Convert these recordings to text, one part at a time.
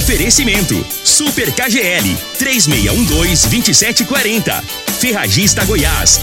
Oferecimento: Super KGL 3612-2740. Ferragista Goiás,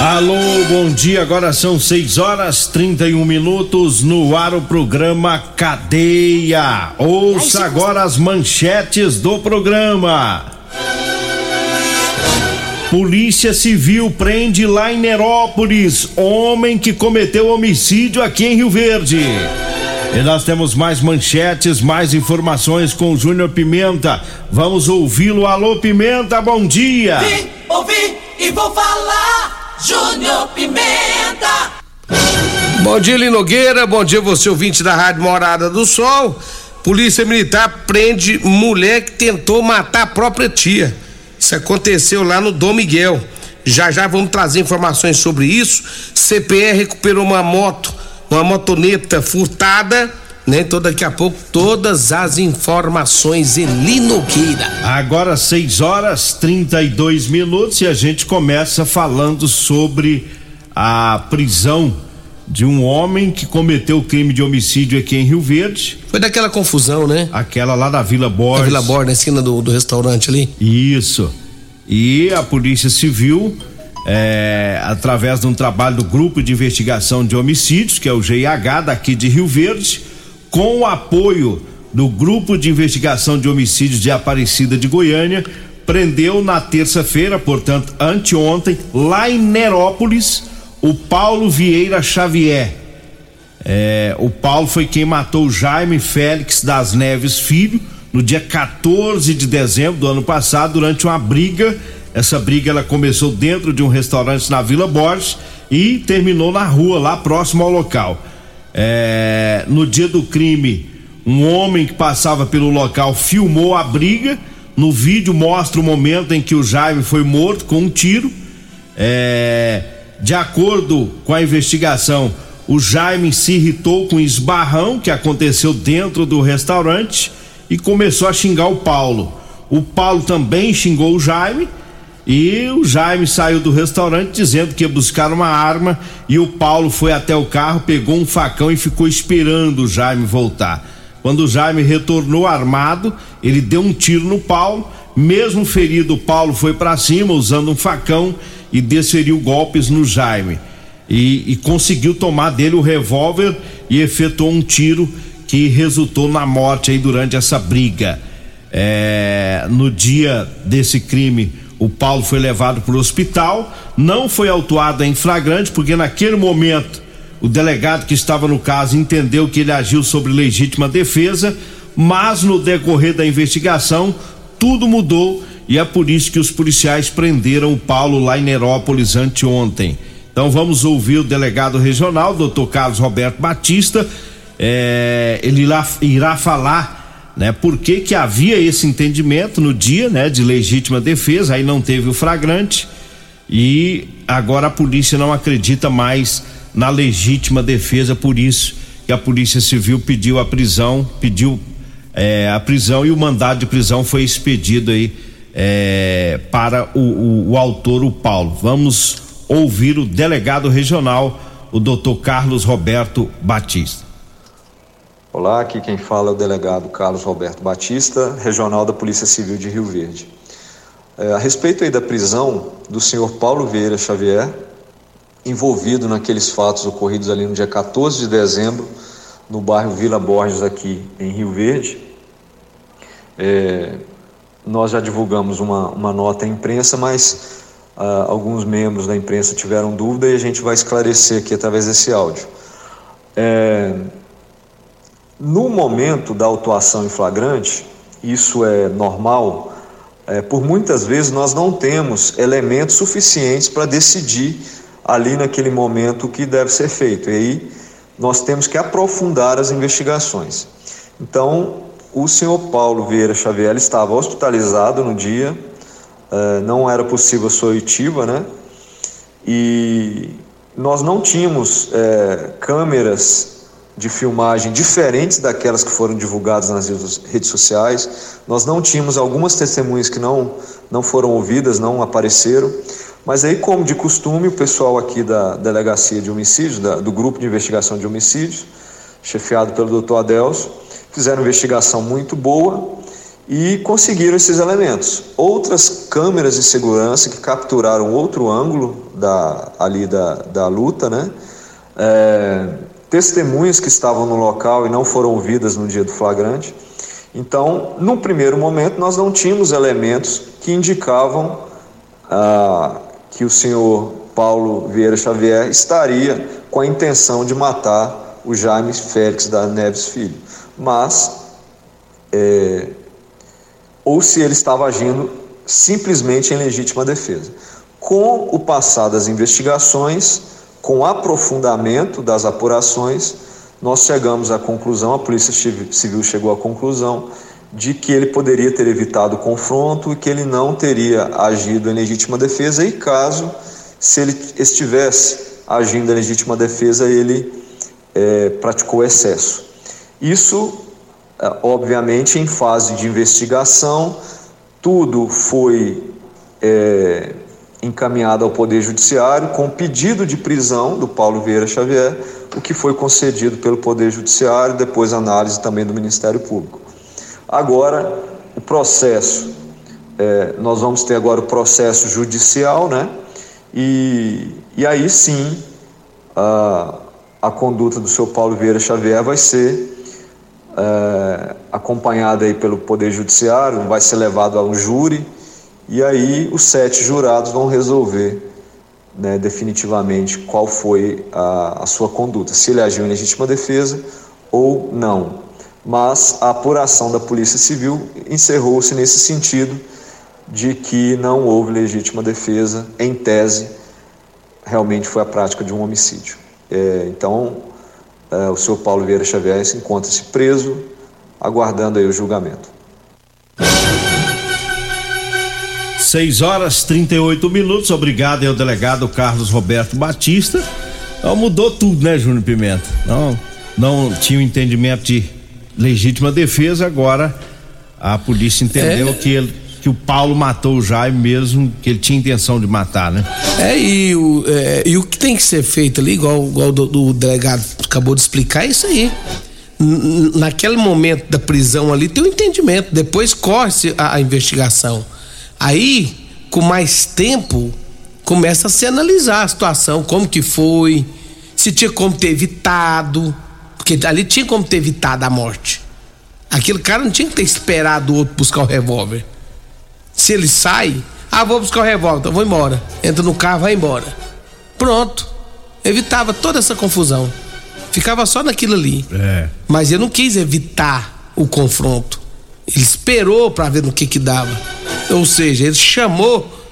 Alô, bom dia. Agora são 6 horas 31 minutos no ar o programa Cadeia. Ouça agora as manchetes do programa. Polícia Civil prende lá em Nerópolis homem que cometeu homicídio aqui em Rio Verde. E nós temos mais manchetes, mais informações com o Júnior Pimenta. Vamos ouvi-lo. Alô, Pimenta, bom dia. Vim, ouvi e vou falar. Júnior Pimenta. Bom dia, Linogueira. Bom dia, você ouvinte da Rádio Morada do Sol. Polícia Militar prende mulher que tentou matar a própria tia. Isso aconteceu lá no Dom Miguel. Já já vamos trazer informações sobre isso. CPE recuperou uma moto, uma motoneta furtada. Né? Então daqui a pouco todas as informações Eli Nogueira. Agora 6 horas 32 minutos e a gente começa falando sobre a prisão de um homem que cometeu o crime de homicídio aqui em Rio Verde. Foi daquela confusão, né? Aquela lá da Vila Borges. Da Vila Borges, na esquina do, do restaurante ali. Isso. E a Polícia Civil, é, através de um trabalho do Grupo de Investigação de Homicídios, que é o GIH daqui de Rio Verde, com o apoio do Grupo de Investigação de Homicídios de Aparecida de Goiânia, prendeu na terça-feira, portanto, anteontem, lá em Nerópolis, o Paulo Vieira Xavier. É, o Paulo foi quem matou Jaime Félix das Neves Filho no dia 14 de dezembro do ano passado, durante uma briga. Essa briga ela começou dentro de um restaurante na Vila Borges e terminou na rua, lá próximo ao local. É, no dia do crime, um homem que passava pelo local filmou a briga. No vídeo mostra o momento em que o Jaime foi morto com um tiro. É, de acordo com a investigação, o Jaime se irritou com o esbarrão que aconteceu dentro do restaurante e começou a xingar o Paulo. O Paulo também xingou o Jaime e o Jaime saiu do restaurante dizendo que ia buscar uma arma e o Paulo foi até o carro, pegou um facão e ficou esperando o Jaime voltar. Quando o Jaime retornou armado, ele deu um tiro no Paulo. Mesmo ferido, o Paulo foi para cima usando um facão e desferiu golpes no Jaime. E, e conseguiu tomar dele o revólver e efetuou um tiro que resultou na morte aí durante essa briga. É, no dia desse crime, o Paulo foi levado para o hospital, não foi autuado em flagrante, porque naquele momento o delegado que estava no caso entendeu que ele agiu sobre legítima defesa, mas no decorrer da investigação tudo mudou e é por isso que os policiais prenderam o Paulo lá em Nerópolis anteontem. Então vamos ouvir o delegado regional, doutor Carlos Roberto Batista. É, ele irá, irá falar né, por que, que havia esse entendimento no dia né, de legítima defesa, aí não teve o flagrante, e agora a polícia não acredita mais na legítima defesa, por isso que a Polícia Civil pediu a prisão, pediu é, a prisão e o mandado de prisão foi expedido aí é, para o, o, o autor, o Paulo. Vamos ouvir o delegado regional, o doutor Carlos Roberto Batista. Olá, aqui quem fala é o delegado Carlos Roberto Batista, regional da Polícia Civil de Rio Verde. É, a respeito aí da prisão do senhor Paulo Vieira Xavier, envolvido naqueles fatos ocorridos ali no dia 14 de dezembro, no bairro Vila Borges, aqui em Rio Verde. É, nós já divulgamos uma, uma nota à imprensa, mas ah, alguns membros da imprensa tiveram dúvida e a gente vai esclarecer aqui através desse áudio. É, no momento da autuação em flagrante, isso é normal, é, por muitas vezes nós não temos elementos suficientes para decidir ali naquele momento o que deve ser feito. E aí nós temos que aprofundar as investigações. Então, o senhor Paulo Vieira Xavier estava hospitalizado no dia, é, não era possível sua oitiva, né? E nós não tínhamos é, câmeras de filmagem diferentes daquelas que foram divulgadas nas redes sociais. Nós não tínhamos algumas testemunhas que não, não foram ouvidas, não apareceram. Mas aí, como de costume, o pessoal aqui da Delegacia de Homicídios, da, do Grupo de Investigação de Homicídios, chefiado pelo Dr. Adelso, fizeram uma investigação muito boa e conseguiram esses elementos. Outras câmeras de segurança que capturaram outro ângulo da, ali da, da luta, né? É, testemunhas que estavam no local e não foram ouvidas no dia do flagrante. Então, no primeiro momento, nós não tínhamos elementos que indicavam ah, que o senhor Paulo Vieira Xavier estaria com a intenção de matar o Jaime Félix da Neves Filho. Mas, é, ou se ele estava agindo simplesmente em legítima defesa. Com o passar das investigações, com aprofundamento das apurações, nós chegamos à conclusão, a Polícia Civil chegou à conclusão de que ele poderia ter evitado o confronto e que ele não teria agido em legítima defesa e caso se ele estivesse agindo em legítima defesa ele é, praticou excesso. Isso, é, obviamente, em fase de investigação, tudo foi é, encaminhado ao Poder Judiciário com pedido de prisão do Paulo Vieira Xavier, o que foi concedido pelo Poder Judiciário, depois análise também do Ministério Público. Agora, o processo, é, nós vamos ter agora o processo judicial, né? E, e aí sim, a, a conduta do seu Paulo Vieira Xavier vai ser é, acompanhada aí pelo Poder Judiciário, vai ser levado a um júri, e aí os sete jurados vão resolver né, definitivamente qual foi a, a sua conduta, se ele agiu em legítima defesa ou não. Mas a apuração da Polícia Civil encerrou-se nesse sentido de que não houve legítima defesa, em tese, realmente foi a prática de um homicídio. É, então, é, o senhor Paulo Vieira Xavier encontra-se preso, aguardando aí o julgamento. 6 horas 38 minutos. Obrigado ao delegado Carlos Roberto Batista. Então mudou tudo, né, Júnior Pimenta? Não, não tinha o um entendimento de legítima defesa, agora a polícia entendeu é. que ele que o Paulo matou o Jaime mesmo, que ele tinha intenção de matar, né? É, e o, é, e o que tem que ser feito ali, igual, igual do, do delegado acabou de explicar, é isso aí. N naquele momento da prisão ali tem o um entendimento, depois corre-se a, a investigação. Aí, com mais tempo, começa a se analisar a situação, como que foi, se tinha como ter evitado, porque ali tinha como ter evitado a morte. Aquele cara não tinha que ter esperado o outro buscar o revólver. Se ele sai, ah, vou buscar o revólver, então vou embora. Entra no carro, vai embora. Pronto. Evitava toda essa confusão. Ficava só naquilo ali. É. Mas eu não quis evitar o confronto. Ele esperou para ver no que que dava. Ou seja, ele chamou,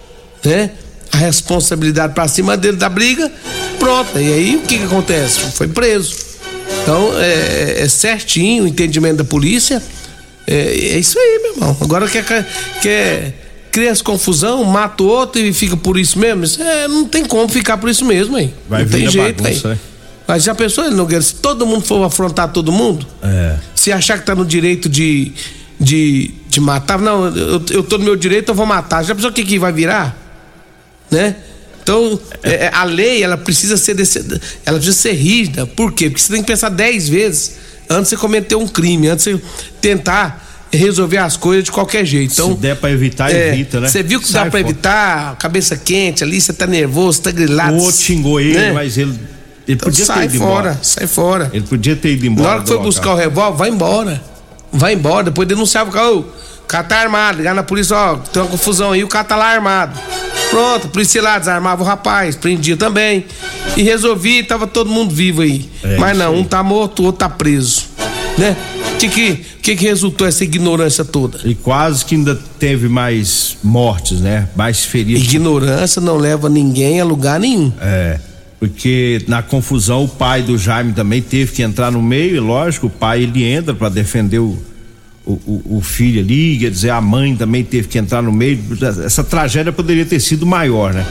né, a responsabilidade para cima dele da briga. Pronto. E aí o que que acontece? Foi preso. Então é, é certinho o entendimento da polícia. É, é, isso aí, meu irmão. Agora quer quer cria essa confusão, mata o outro e fica por isso mesmo. Isso é, não tem como ficar por isso mesmo, hein? Vai não tem jeito, bagunça, hein? Mas já pensou, Nogueira, se todo mundo for afrontar todo mundo? É. Se achar que tá no direito de, de, matar, não, eu, eu tô no meu direito, eu vou matar. Já pensou o que, que vai virar? Né? Então, é, é a lei, ela precisa ser desse, ela precisa ser rígida. Por quê? Porque você tem que pensar dez vezes antes de você cometer um crime, antes de você tentar resolver as coisas de qualquer jeito. Então, Se der pra evitar, é, evita, né? Você viu que Sai dá pra evitar, cabeça quente ali, você tá nervoso, tá grilado. O outro xingou ele, né? mas ele Ele Então podia ter sai ido fora, embora. sai fora. Ele podia ter ido embora. Na hora que foi buscar o revólver, vai embora. Vai embora, depois denunciava o cara, o cara tá armado, ligar na polícia, ó, tem uma confusão aí, o cara tá lá armado. Pronto, a polícia lá desarmava o rapaz, prendia também. E resolvi, tava todo mundo vivo aí. É, Mas não, um tá morto, o outro tá preso. Né? O que que, que que resultou essa ignorância toda? E quase que ainda teve mais mortes, né? Mais feridos. Ignorância não leva ninguém a lugar nenhum. É. Porque na confusão o pai do Jaime também teve que entrar no meio, e lógico, o pai ele entra para defender o, o, o- filho ali, quer dizer, a mãe também teve que entrar no meio. Essa tragédia poderia ter sido maior, né?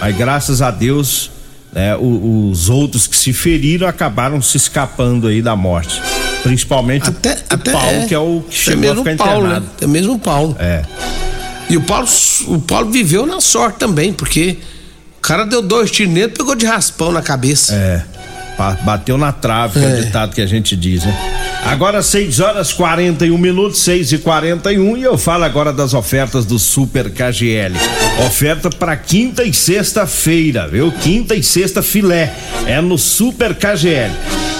Mas graças a Deus, né, o- os outros que se feriram acabaram se escapando aí da morte. Principalmente o- Até, o, até Paulo, que é o que chegou a ficar Paulo, internado. né? Até mesmo o Paulo. É. E o Paulo, o Paulo viveu na sorte também, porque o cara deu dois tiros nele e pegou de raspão na cabeça. É. Bateu na trave, que é o É. ditado que a gente diz, né? Agora 6 horas 41 minutos, 6 e 41 e eu falo agora das ofertas do Super KGL. Oferta para quinta e sexta-feira, viu? Quinta e sexta filé. É no Super KGL.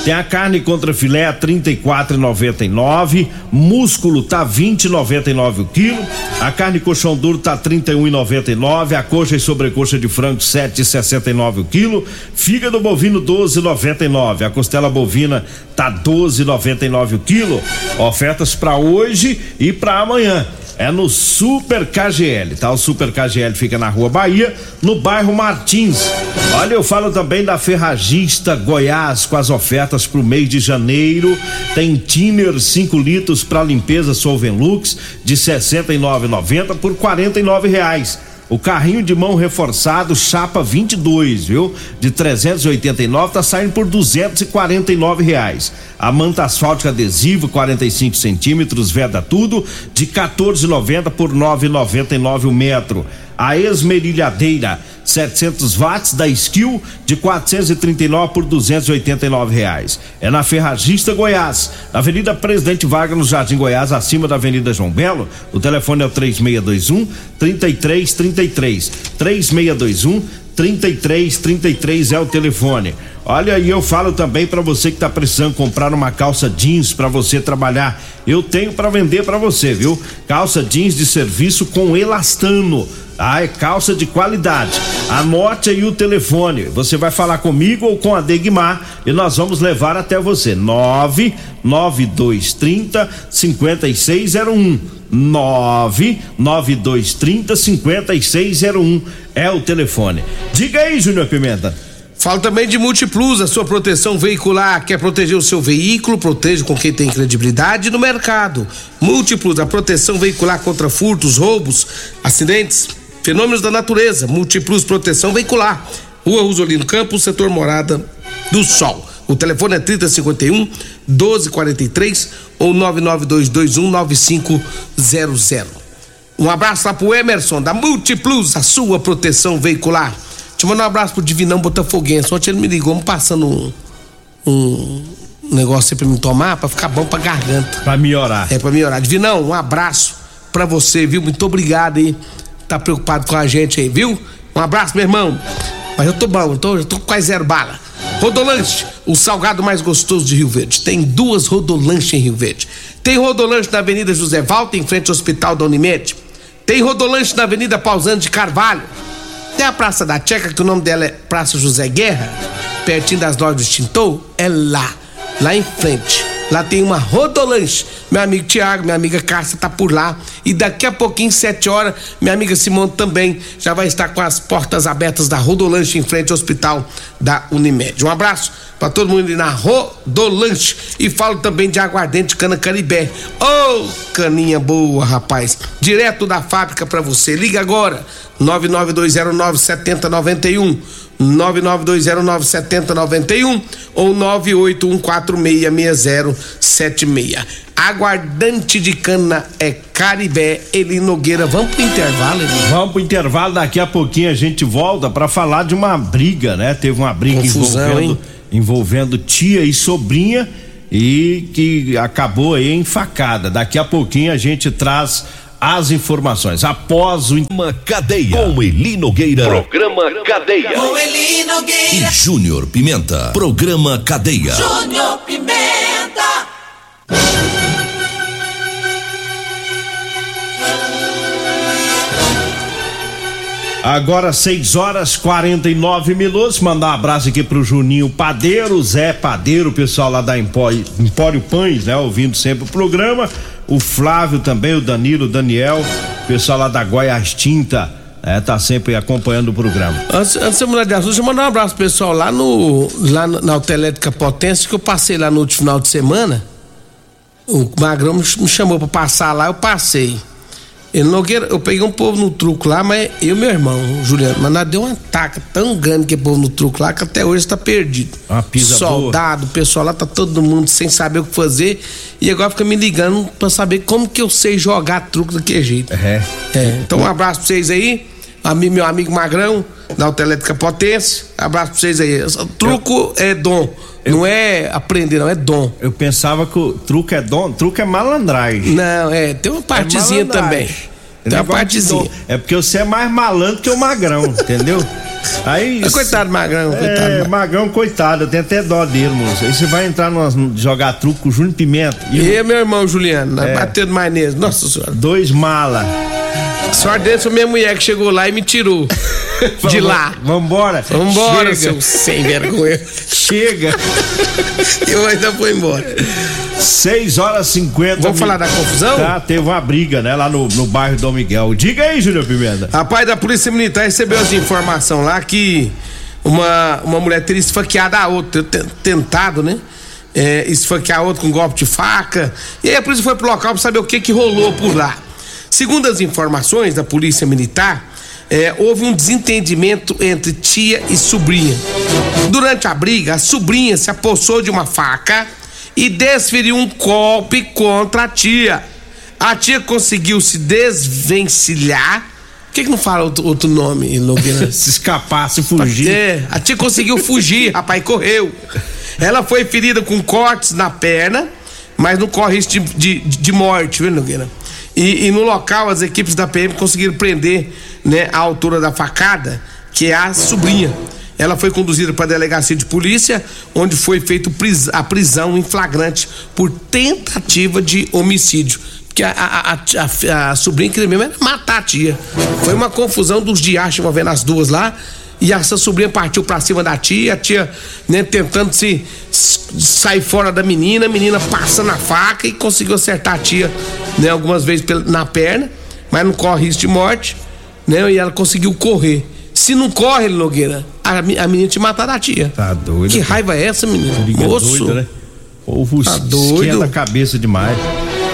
Tem a carne contra filé a 34,99, músculo tá 20,99 o quilo, a carne colchão duro tá 31,99, a coxa e sobrecoxa de frango 7,69 o quilo, fígado bovino 12,99, a costela bovina tá 12,99 o quilo. Ofertas para hoje e para amanhã. É no Super KGL, tá? O Super KGL fica na Rua Bahia, no bairro Martins. Olha, eu falo também da Ferragista Goiás com as ofertas pro mês de janeiro. Tem Tiner 5 litros para limpeza Solvenlux de 69,90 por 49 reais. O carrinho de mão reforçado chapa 22, viu? De 389 tá saindo por 249 reais. A manta asfáltica adesivo 45 centímetros veda tudo de 14,90 por 9,99 o metro. A esmerilhadeira 700 watts da Skill de 439 por 289 reais. É na Ferragista Goiás, na Avenida Presidente Vargas, no Jardim Goiás, acima da Avenida João Belo. O telefone é o 3621 3333. 3621 3333 é o telefone. Olha, e eu falo também para você que tá precisando comprar uma calça jeans para você trabalhar. Eu tenho para vender para você, viu? Calça jeans de serviço com elastano. Ah, é calça de qualidade. Anote aí o telefone. Você vai falar comigo ou com a Degmar e nós vamos levar até você. 99230 5601. 99230 5601 é o telefone. Diga aí, Júnior Pimenta. Falo também de Multiplus, a sua proteção veicular. Quer proteger o seu veículo? Proteja com quem tem credibilidade no mercado. Multiplus, a proteção veicular contra furtos, roubos, acidentes, fenômenos da natureza. Multiplus Proteção Veicular. Rua Rosolino Campos, setor Morada do Sol. O telefone é 3051 1243 ou 99221 9500. Um abraço lá pro Emerson da Multiplus, a sua proteção veicular. Te mandar um abraço pro Divinão Botafoguense. Ontem ele me ligou, me passando um, um negócio aí pra me tomar, pra ficar bom pra garganta. Pra melhorar. É, pra melhorar. Divinão, um abraço pra você, viu? Muito obrigado aí. Tá preocupado com a gente aí, viu? Um abraço, meu irmão. Mas eu tô bom, eu tô, eu tô quase zero bala. Rodolanche, o salgado mais gostoso de Rio Verde. Tem duas Rodolanche em Rio Verde. Tem Rodolanche na Avenida José Valta, em frente ao Hospital da Unimed. Tem Rodolanche na Avenida Pausante de Carvalho. Tem a Praça da Checa, que o nome dela é Praça José Guerra, pertinho das lojas do extintor. É lá, lá em frente. Lá tem uma rodolanche. Meu amigo Tiago, minha amiga Cássia tá por lá. E daqui a pouquinho, sete horas, minha amiga Simone também já vai estar com as portas abertas da rodolanche em frente ao hospital da Unimed. Um abraço pra todo mundo ali na rodolanche. E falo também de aguardente cana caribé. Ô, oh, caninha boa, rapaz. Direto da fábrica pra você. Liga agora. 99209 7091. 99209 7091 ou 981466076. Aguardante de cana é Caribé, Eli Nogueira. Vamos pro intervalo, Eli? Vamos pro intervalo, daqui a pouquinho a gente volta para falar de uma briga, né? Teve uma briga Confusão, envolvendo, hein? Envolvendo tia e sobrinha e que acabou aí em facada. Daqui a pouquinho a gente traz as informações. Após o Uma cadeia com Eli Nogueira. Programa Cadeia. Com Eli E Nogueira. Júnior Pimenta. Programa Cadeia. Júnior Pimenta. Agora 6 horas 49 minutos. Mandar um abraço aqui pro Juninho Padeiro, Zé Padeiro, pessoal lá da Empório, Empório Pães, né? Ouvindo sempre o programa. O Flávio também, o Danilo, o Daniel, pessoal lá da Goiás Tinta, né? Tá sempre acompanhando o programa. Antes, de mudar de assunto, deixa eu mandar um abraço pessoal lá no lá na Autoelétrica Potência, que eu passei lá no último final de semana. O Magrão me ch- me chamou pra passar lá, eu passei. Ele Nogueira, eu peguei um povo no truco lá, mas eu e meu irmão, Juliano, mas nós deu uma taca tão grande que povo no truco lá que até hoje tá perdido. Uma pisa Soldado, o pessoal lá tá todo mundo sem saber o que fazer e agora fica me ligando pra saber como que eu sei jogar truco daquele jeito. É. É, então um abraço pra vocês aí. Meu amigo Magrão, da Autoelétrica Potência. Abraço pra vocês aí. Truco é dom. Não é aprender, não, é dom. Eu pensava que o truque é dom, truque é malandragem. Não, é, tem uma partezinha É também. Tem uma partezinha. É porque você é mais malandro que o magrão, entendeu? Aí. Mas Coitado do Magrão, coitado. É, Magrão. Coitado, eu tenho até dó dele, moço. Aí você vai entrar numa, jogar truco com o Júnior Pimenta e E meu irmão Juliano, É. batendo mais nele. Nossa senhora. dois mala. Sorte foi minha mulher que chegou lá e me tirou. De lá. Vambora. Vambora, Chega. seu sem vergonha. Chega. Eu ainda vou embora. 6 horas e 50 Vamos falar da confusão? Tá, teve uma briga, né, lá no, no bairro Dom Miguel. Diga aí, Júnior Pimenta. Rapaz da Polícia Militar recebeu as informações lá que uma, uma mulher teria esfaqueado a outra, te- tentado, né? É, esfaquear a outra com golpe de faca. E aí a polícia foi pro local pra saber o que que rolou por lá. Segundo as informações da Polícia Militar, é, houve um desentendimento entre tia e sobrinha. Durante a briga, a sobrinha se apossou de uma faca e desferiu um golpe contra a tia. A tia conseguiu se desvencilhar. Por que, que não fala outro, outro nome, Nogueira? Se escapar, se fugir. É, a tia conseguiu fugir, rapaz, correu. Ela foi ferida com cortes na perna, mas não corre risco de, de, de morte, viu, Nogueira? E, e no local, as equipes da PM conseguiram prender né, a autora da facada, que é a sobrinha. Ela foi conduzida para a delegacia de polícia, onde foi feita a prisão em flagrante por tentativa de homicídio. Porque a, a, a, a, a sobrinha queria mesmo era matar a tia. Foi uma confusão dos diachos envolvendo as duas lá. E essa sobrinha partiu pra cima da tia, a tia, né, tentando se sair fora da menina, a menina passando a faca e conseguiu acertar a tia, né, algumas vezes na perna, mas não corre risco de morte, né, e ela conseguiu correr. Se não corre, Nogueira, a, a menina te matar a tia. Tá doido. Que raiva é essa, menina? Liga Moço. doido, né? Povo Tá doido. a cabeça demais.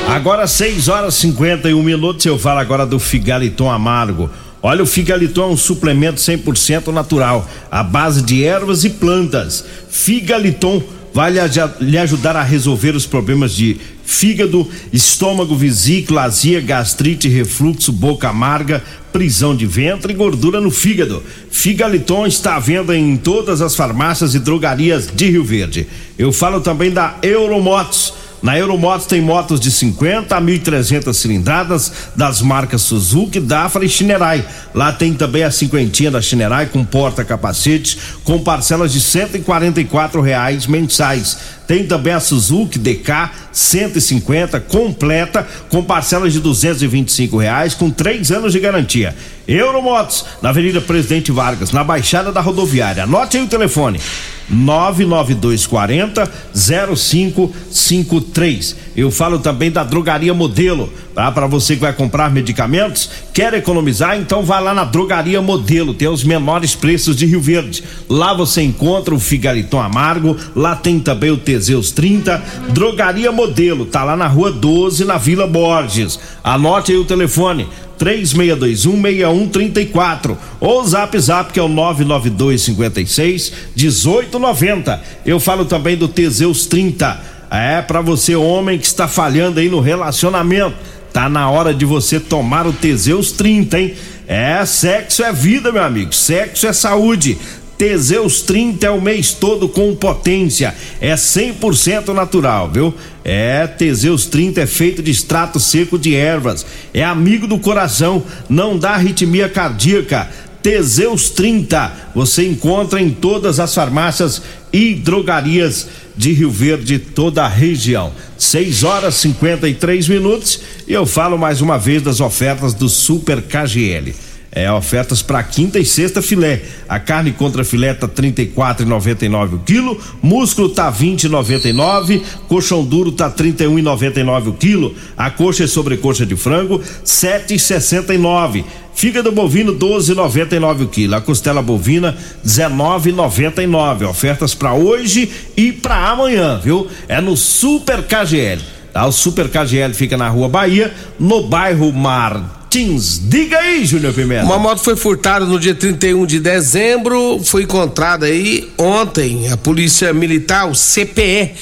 Agora 6 horas e 51 minutos, eu falo agora do Figaliton Amargo. Olha, o Figaliton é um suplemento 100% natural, à base de ervas e plantas. Figaliton vai lhe, ajudar a resolver os problemas de fígado, estômago, vesícula, azia, gastrite, refluxo, boca amarga, prisão de ventre e gordura no fígado. Figaliton está à venda em todas as farmácias e drogarias de Rio Verde. Eu falo também da Euromotos. Na Euromotos tem motos de 50 a 1.300 cilindradas das marcas Suzuki, Dafra e Shinerai. Lá tem também a cinquentinha da Shinerai com porta-capacete com parcelas de 144 reais mensais. Tem também a Suzuki DK 150 completa com parcelas de 225 reais com três anos de garantia. Euromotos na Avenida Presidente Vargas, na Baixada da Rodoviária. Anote aí o telefone. 99240 0553. Eu falo também da Drogaria Modelo, tá? Para você que vai comprar medicamentos, quer economizar, então vá lá na Drogaria Modelo, tem os menores preços de Rio Verde. Lá você encontra o Figaliton Amargo, lá tem também o Teseus 30, Drogaria Modelo, tá lá na Rua 12, na Vila Borges. Anote aí o telefone 36216134 ou Zap Zap que é o 99256 1890. Eu falo também do Teseus 30. É para você homem que está falhando aí no relacionamento. Tá na hora de você tomar o Teseus 30, hein? É, sexo é vida, meu amigo. Sexo é saúde. Teseus 30 é o mês todo com potência. É 100% natural, viu? É, Teseus 30 é feito de extrato seco de ervas. É amigo do coração, não dá arritmia cardíaca. Teseus 30 você encontra em todas as farmácias e drogarias de Rio Verde, toda a região. 6 horas 53 minutos e eu falo mais uma vez das ofertas do Super KGL. É, ofertas para quinta e sexta filé. A carne contra filé tá 34,99 o quilo, músculo tá 20,99, coxão duro tá 31,99 o quilo, a coxa e sobrecoxa de frango 7,69. Fígado bovino 12,99 o quilo, a costela bovina 19,99. Ofertas para hoje e para amanhã, viu? É no Super KGL. Tá? O Super KGL fica na Rua Bahia, no bairro Mar Martins. Diga aí, Júnior Pimenta. Uma moto foi furtada no dia 31 de dezembro, foi encontrada aí ontem. A Polícia Militar, o CPE,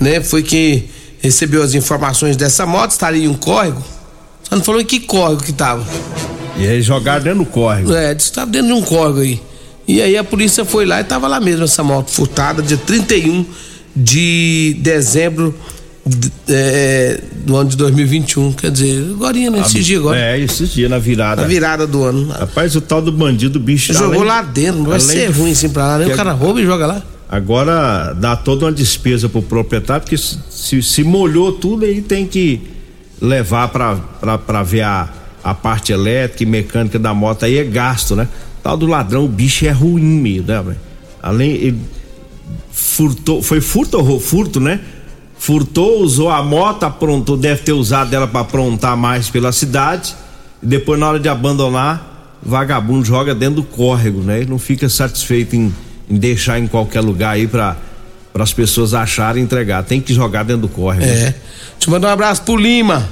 né, foi que recebeu as informações dessa moto, estaria em um córrego. Você não falou em que córrego que tava. E aí jogaram dentro do córrego. É, disse que tava dentro de um córrego aí. E aí a polícia foi lá e tava lá mesmo essa moto furtada, dia 31 de dezembro é, do ano de 2021, quer dizer, agora nesse dia agora. É, esses dias na virada. Na virada do ano. Rapaz, o tal do bandido, bicho. Jogou além, lá dentro, não vai ser de, ruim assim pra lá, né? O cara rouba e joga lá. Agora dá toda uma despesa pro proprietário, porque se, se molhou tudo aí tem que levar pra, pra, pra ver a, a parte elétrica e mecânica da moto aí é gasto, né? Tal do ladrão, o bicho é ruim mesmo, né, velho? Além, ele furtou, foi furto ou furto, né? Furtou, usou a moto, aprontou, deve ter usado ela para aprontar mais pela cidade. E depois, na hora de abandonar, vagabundo joga dentro do córrego, né? Ele não fica satisfeito em, em deixar em qualquer lugar aí para para as pessoas acharem e entregar. Tem que jogar dentro do córrego. É. Eu mandar um abraço pro Lima.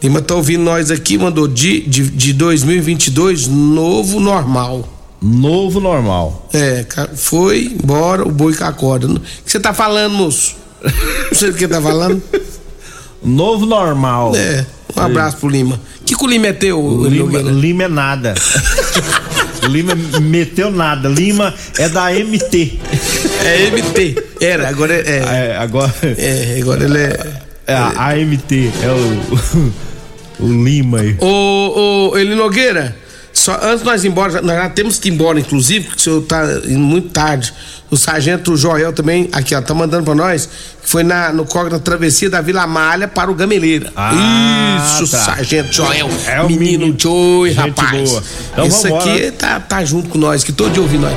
Lima tá ouvindo nós aqui, mandou de, de, de 2022, novo normal. Novo normal. É, foi embora o boi com a corda. O que você tá falando, moço? Não sei do que tá falando. Novo normal. É. Um abraço pro Lima. Que que o Lima é teu, Lima, Lima é nada. Lima meteu nada. Lima é da MT. É MT. Era, agora é. É, agora. É, agora ele é. É a AMT. É o. o Lima aí. Ô, ô, Eli Nogueira. Só antes de nós ir embora, nós já temos que ir embora, inclusive, porque o senhor tá indo muito tarde. O sargento Joel também, aqui, ó, tá mandando pra nós, que foi na, no córrego da travessia da Vila Malha para o Gameleira. Ah, Isso, tá. sargento Joel. É o menino, menino Joey, rapaz. Boa. Então, Isso aqui tá, tá junto com nós, que todo dia ouvindo nós.